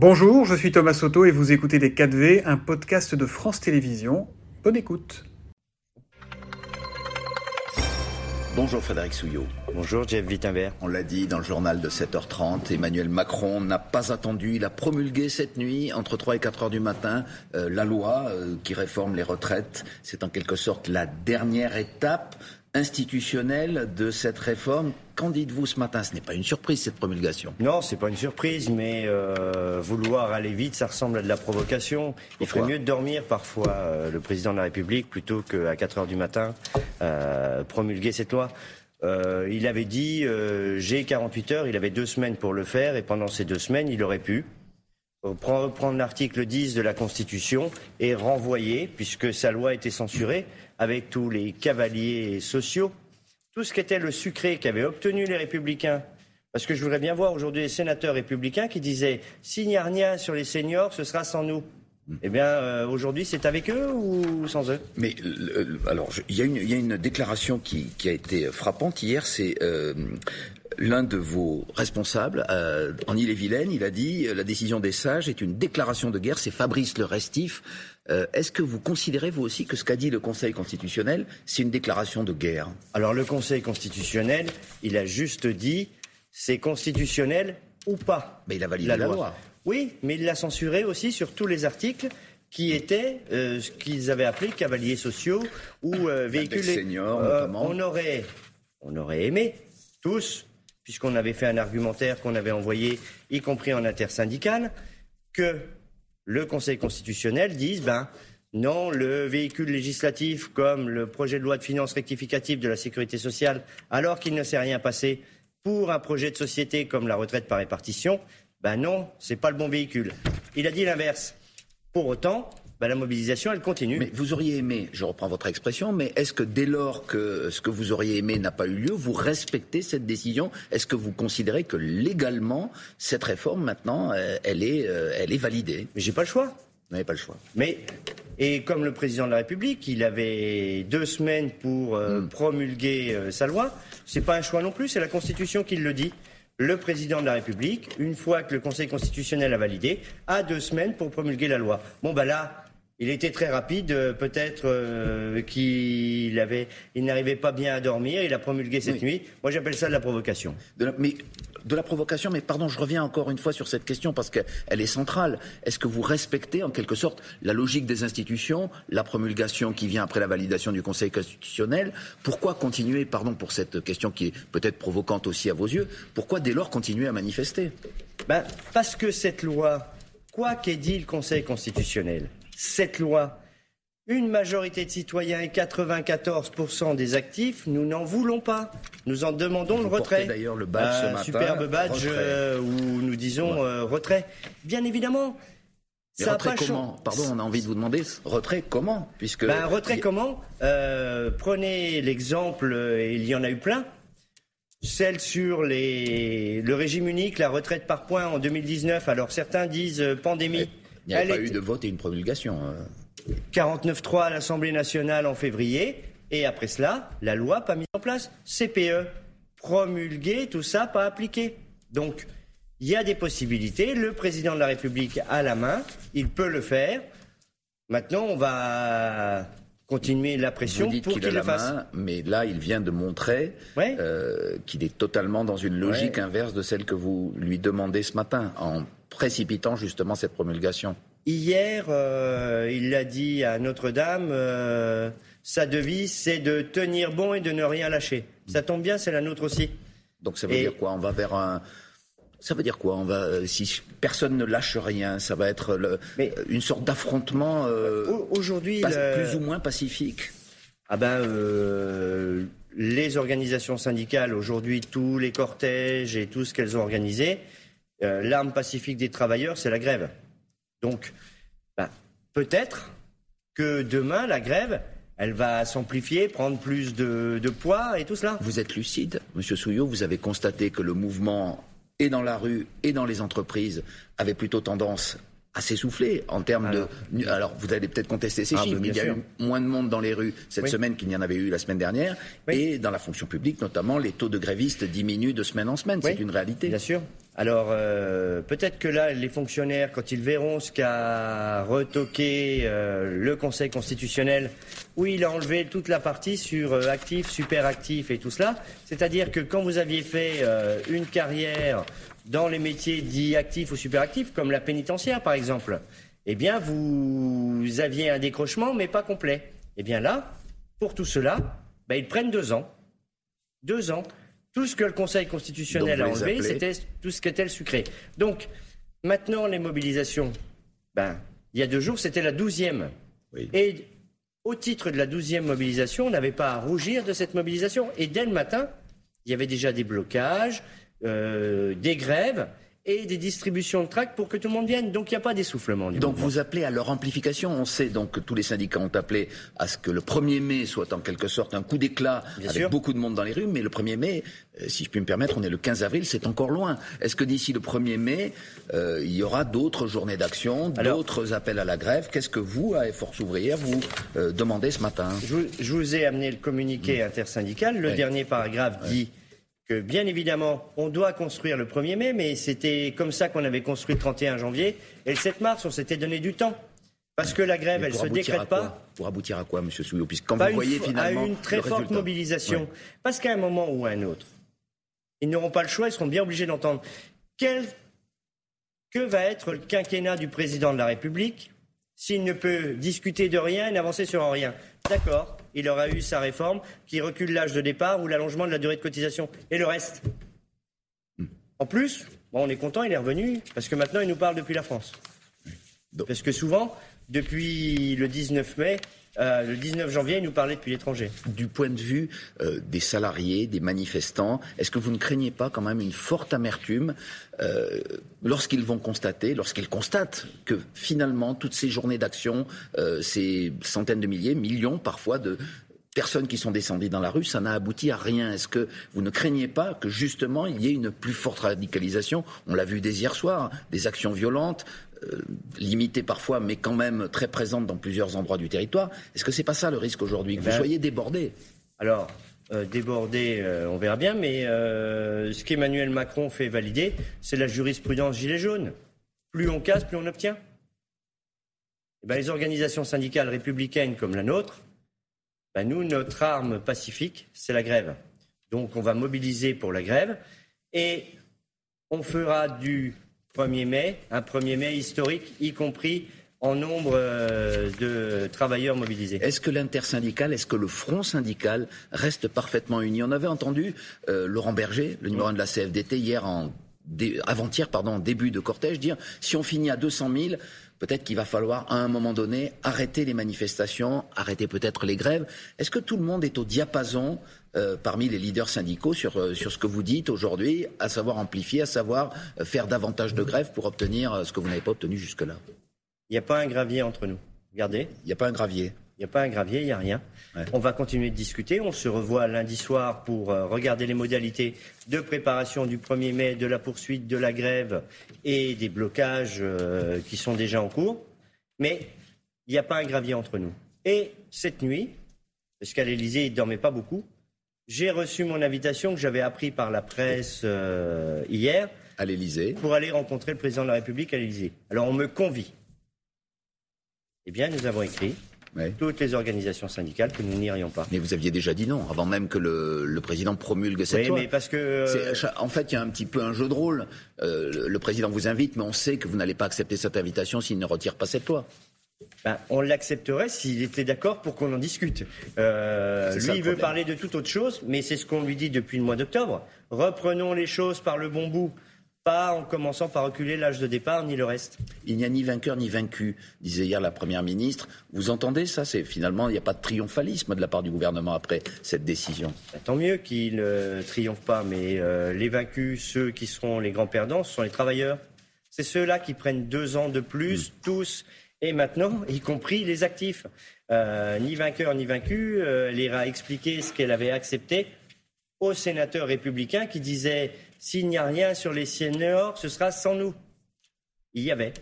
Bonjour, je suis Thomas Soto et vous écoutez Les 4V, un podcast de France Télévisions. Bonne écoute. Bonjour Frédéric Souillot. Bonjour Jeff Wittenberg. On l'a dit dans le journal de 7h30, Emmanuel Macron n'a pas attendu, il a promulgué cette nuit, entre 3 et 4 heures du matin, euh, la loi euh, qui réforme les retraites. C'est en quelque sorte la dernière étape institutionnelle de cette réforme. Qu'en dites-vous ce matin? Ce n'est pas une surprise cette promulgation. Non, c'est pas une surprise, mais euh, vouloir aller vite, ça ressemble à de la provocation. Il ferait mieux de dormir parfois euh, le président de la République plutôt qu'à 4 heures du matin euh, promulguer cette loi. il avait dit j'ai 48 heures, il avait deux semaines pour le faire et pendant ces deux semaines, il aurait pu reprendre l'article 10 de la Constitution et renvoyer, puisque sa loi a été censurée, avec tous les cavaliers sociaux, tout ce qui était le sucré qu'avaient obtenu les républicains. Parce que je voudrais bien voir aujourd'hui les sénateurs républicains qui disaient s'il n'y a rien sur les seniors, ce sera sans nous. Hmm. Eh bien, euh, aujourd'hui, c'est avec eux ou sans eux? Mais alors, il y, y, a une déclaration qui, qui, a été frappante hier. C'est euh, l'un de vos responsables euh, en Ille-et-Vilaine. Il a dit la décision des sages est une déclaration de guerre. C'est Fabrice Le Restif. Euh, est-ce que vous considérez, vous aussi, que ce qu'a dit le Conseil constitutionnel, c'est une déclaration de guerre? Alors le Conseil constitutionnel, il a juste dit c'est constitutionnel ou pas. Mais il a validé la, loi. Oui, mais il l'a censuré aussi sur tous les articles qui étaient euh, ce qu'ils avaient appelé cavaliers sociaux ou euh, véhicules. seniors, notamment. On aurait, on aurait aimé tous, puisqu'on avait fait un argumentaire qu'on avait envoyé, y compris en intersyndical, que le Conseil constitutionnel dise ben non, le véhicule législatif comme le projet de loi de finances rectificative de la sécurité sociale, alors qu'il ne s'est rien passé pour un projet de société comme la retraite par répartition, ben non, c'est pas le bon véhicule. Il a dit l'inverse. Pour autant, bah, la mobilisation, elle continue. Mais vous auriez aimé, je reprends votre expression, mais est-ce que dès lors que ce que vous auriez aimé n'a pas eu lieu, vous respectez cette décision? Est-ce que vous considérez que légalement, cette réforme, maintenant, euh, elle est, euh, elle est validée? Mais j'ai pas le choix. Vous n'avez pas le choix. Mais et comme le président de la République, il avait deux semaines pour euh, hmm. promulguer sa loi. C'est pas un choix non plus, c'est la Constitution qui le dit le président de la République, une fois que le Conseil constitutionnel a validé, a deux semaines pour promulguer la loi. Bon, ben là, il était très rapide, euh, peut-être euh, qu'il avait, il n'arrivait pas bien à dormir. Il a promulgué cette nuit. Moi, j'appelle ça de la provocation. De la, mais de la provocation, mais pardon, je reviens encore une fois sur cette question parce qu'elle est centrale. Est-ce que vous respectez en quelque sorte la logique des institutions, la promulgation qui vient après la validation du Conseil constitutionnel? Pourquoi continuer, pardon pour cette question qui est peut-être provocante aussi à vos yeux, pourquoi dès lors continuer à manifester? Ben, Parce que cette loi, quoi qu'ait dit le Conseil constitutionnel, cette loi. Une majorité de citoyens et 94% des actifs, nous n'en voulons pas. Nous en demandons le retrait. D'ailleurs, le badge ce matin, superbe badge euh, où nous disons euh, retrait. Bien évidemment. ça retrait comment Pardon, on a envie de vous demander retrait comment Puisque ben, retrait comment euh, Prenez l'exemple, il y en a eu plein. Celle sur les, le régime unique, la retraite par points en 2019. Alors certains disent pandémie. Il n'y a pas eu de vote et une promulgation. 49.3 hein. à l'Assemblée nationale en février, et après cela, la loi pas mise en place. CPE, promulgué, tout ça pas appliqué. Donc, il y a des possibilités. Le président de la République a la main, il peut le faire. Maintenant, on va continuer la pression pour qu'il le fasse. Main, mais là, il vient de montrer euh, qu'il est totalement dans une logique inverse de celle que vous lui demandez ce matin, en précipitant justement cette promulgation. Hier, euh, il l'a dit à Notre-Dame, euh, sa devise, c'est de tenir bon et de ne rien lâcher. Ça tombe bien, c'est la nôtre aussi. Donc ça veut dire quoi? On va vers un... Ça veut dire quoi? On va, euh, si personne ne lâche rien, ça va être le, une sorte d'affrontement aujourd'hui plus ou moins pacifique. Ah ben, les organisations syndicales aujourd'hui, tous les cortèges et tout ce qu'elles ont organisé, euh, l'arme pacifique des travailleurs, c'est la grève. Donc, ben, peut-être que demain, la grève, elle va s'amplifier, prendre plus de, poids et tout cela. Vous êtes lucide, Monsieur Souillot, vous avez constaté que le mouvement, et dans la rue, et dans les entreprises, avait plutôt tendance à s'essouffler en termes de. Alors, vous allez peut-être contester ces ah, chiffres, mais il y a eu moins de monde dans les rues cette semaine qu'il n'y en avait eu la semaine dernière. Et dans la fonction publique, notamment, les taux de grévistes diminuent de semaine en semaine. C'est une réalité. Bien sûr. Alors euh, peut-être que là, les fonctionnaires, quand ils verront ce qu'a retoqué euh, le Conseil constitutionnel, où il a enlevé toute la partie sur euh, actif, super actif et tout cela, c'est-à-dire que quand vous aviez fait une carrière dans les métiers dits actifs ou super actifs, comme la pénitentiaire par exemple, eh bien vous aviez un décrochement mais pas complet. Eh bien là, pour tout cela, ben, ils prennent deux ans. Deux ans. Tout ce que le Conseil constitutionnel a enlevé, c'était tout ce qu'était le sucré. Donc, maintenant, les mobilisations, ben, il y a deux jours, c'était la douzième. Et au titre de la douzième mobilisation, on n'avait pas à rougir de cette mobilisation. Et dès le matin, il y avait déjà des blocages, euh, des grèves et des distributions de tracts pour que tout le monde vienne. Donc il n'y a pas d'essoufflement. Donc vous appelez à leur amplification. On sait donc que tous les syndicats ont appelé à ce que le 1er mai soit en quelque sorte un coup d'éclat avec beaucoup de monde dans les rues. Mais le 1er mai, euh, si je puis me permettre, on est le 15 avril, c'est encore loin. Est-ce que d'ici le 1er mai, euh, il y aura d'autres journées d'action, d'autres appels à la grève? Qu'est-ce que vous, à Force ouvrière, vous euh, demandez ce matin? Je vous, ai amené le communiqué intersyndical. Le dernier paragraphe dit que bien évidemment, on doit construire le 1er mai, mais c'était comme ça qu'on avait construit le 31 janvier. Et le 7 mars, on s'était donné du temps. Parce que la grève, elle ne se décrète pas. Pour aboutir à quoi, M. Souillot Puisque quand vous voyez finalement. À une très forte mobilisation. Parce qu'à un moment ou à un autre, ils n'auront pas le choix, ils seront bien obligés d'entendre. Quel... Que va être le quinquennat du président de la République s'il ne peut discuter de rien et n'avancer sur rien? D'accord, il aura eu sa réforme qui recule l'âge de départ ou l'allongement de la durée de cotisation. Et le reste En plus, on est content, il est revenu, parce que maintenant, il nous parle depuis la France. Parce que souvent, depuis le 19 mai, euh, le 19 janvier, il nous parlait depuis l'étranger. Du point de vue euh, des salariés, des manifestants, est-ce que vous ne craignez pas quand même une forte amertume euh, lorsqu'ils vont constater, lorsqu'ils constatent que finalement toutes ces journées d'action, ces centaines de milliers, millions parfois de personnes qui sont descendues dans la rue, ça n'a abouti à rien. Est-ce que vous ne craignez pas que justement il y ait une plus forte radicalisation? On l'a vu dès hier soir, des actions violentes, limitée parfois, mais quand même très présente dans plusieurs endroits du territoire. Est-ce que c'est pas ça le risque aujourd'hui, que vous ben, soyez débordé Alors, euh, débordé, euh, on verra bien, mais ce qu'Emmanuel Macron fait valider, c'est la jurisprudence gilet jaune. Plus on casse, plus on obtient. Eh ben, les organisations syndicales républicaines comme la nôtre, ben, nous, notre arme pacifique, c'est la grève. Donc on va mobiliser pour la grève et on fera du 1er mai, un 1er mai historique, y compris en nombre euh, de travailleurs mobilisés. Est-ce que l'intersyndical, est-ce que le front syndical reste parfaitement uni? On avait entendu euh, Laurent Berger, le numéro 1 de la CFDT, hier en avant-hier, pardon, début de cortège, dire si on finit à 200 000, peut-être qu'il va falloir à un moment donné arrêter les manifestations, arrêter peut-être les grèves. Est-ce que tout le monde est au diapason euh, parmi les leaders syndicaux sur, euh, sur ce que vous dites aujourd'hui, à savoir amplifier, à savoir euh, faire davantage de grèves pour obtenir ce que vous n'avez pas obtenu jusque-là? Il n'y a pas un gravier entre nous. Regardez. Il n'y a pas un gravier. Il n'y a pas un gravier, il n'y a rien. On va continuer de discuter. On se revoit lundi soir pour euh, regarder les modalités de préparation du 1er mai, de la poursuite de la grève et des blocages euh, qui sont déjà en cours. Mais il n'y a pas un gravier entre nous. Et cette nuit, parce qu'à l'Élysée, il ne dormait pas beaucoup, j'ai reçu mon invitation que j'avais appris par la presse euh, hier. À l'Élysée. Pour aller rencontrer le président de la République à l'Élysée. Alors on me convie. Eh bien, nous avons écrit toutes les organisations syndicales que nous n'irions pas. Mais vous aviez déjà dit non, avant même que le, président promulgue cette oui, mais parce que... Euh, en fait, il y a un petit peu un jeu de rôle. Euh, le président vous invite, mais on sait que vous n'allez pas accepter cette invitation s'il ne retire pas cette loi. Ben, on l'accepterait s'il était d'accord pour qu'on en discute. Euh, lui, il veut parler de toute autre chose, mais c'est ce qu'on lui dit depuis le mois d'octobre. Reprenons les choses par le bon bout pas en commençant par reculer l'âge de départ ni le reste. Il n'y a ni vainqueur ni vaincu, disait hier la Première ministre. Vous entendez ça C'est finalement il n'y a pas de triomphalisme de la part du gouvernement après cette décision. Bah, tant mieux qu'il ne euh, triomphe pas, mais euh, les vaincus, ceux qui seront les grands perdants, ce sont les travailleurs. C'est ceux-là qui prennent deux ans de plus, mm. tous, et maintenant, y compris les actifs. Euh, ni vainqueur ni vaincu, elle ira expliquer ce qu'elle avait accepté aux sénateurs républicains qui disaient s'il n'y a rien sur les seniors, ce sera sans nous. Il y avait.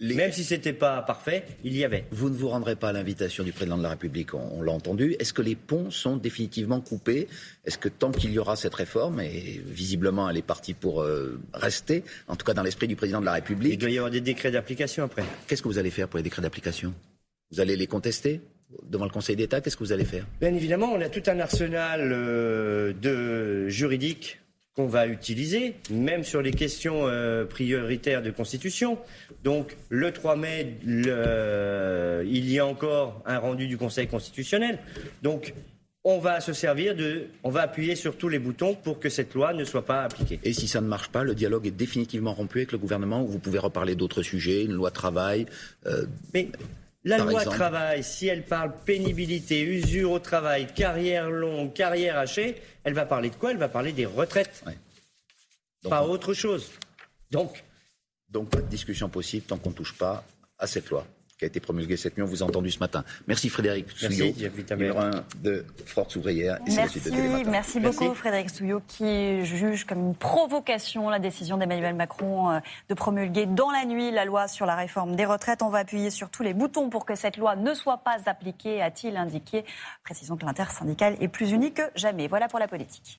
Même si c'était pas parfait, il y avait. Vous ne vous rendrez pas à l'invitation du président de la République, on, l'a entendu. Est-ce que les ponts sont définitivement coupés? Est-ce que tant qu'il y aura cette réforme, et visiblement elle est partie pour euh, rester, en tout cas dans l'esprit du président de la République? Il doit y avoir des décrets d'application après. Qu'est-ce que vous allez faire pour les décrets d'application? Vous allez les contester devant le Conseil d'État? Qu'est-ce que vous allez faire? Bien évidemment, on a tout un arsenal euh, de juridique qu'on va utiliser, même sur les questions euh, prioritaires de constitution. Donc, le 3 mai, il y a encore un rendu du Conseil constitutionnel. Donc, on va se servir de, on va appuyer sur tous les boutons pour que cette loi ne soit pas appliquée. Et si ça ne marche pas, le dialogue est définitivement rompu avec le gouvernement, ou vous pouvez reparler d'autres sujets, une loi travail. Euh, Mais la loi travail, si elle parle pénibilité, usure au travail, carrière longue, carrière hachée, elle va parler de quoi? Elle va parler des retraites. pas autre chose. Donc. Donc pas de discussion possible tant qu'on ne touche pas à cette loi qui a été promulguée cette nuit. On vous a entendu ce matin. Merci Frédéric Souillot, numéro 1 de Force ouvrière. Et merci, de merci beaucoup Frédéric Souillot qui juge comme une provocation la décision d'Emmanuel Macron euh, de promulguer dans la nuit la loi sur la réforme des retraites. On va appuyer sur tous les boutons pour que cette loi ne soit pas appliquée, a-t-il indiqué. Précisons que l'intersyndicale est plus unie que jamais. Voilà pour la politique.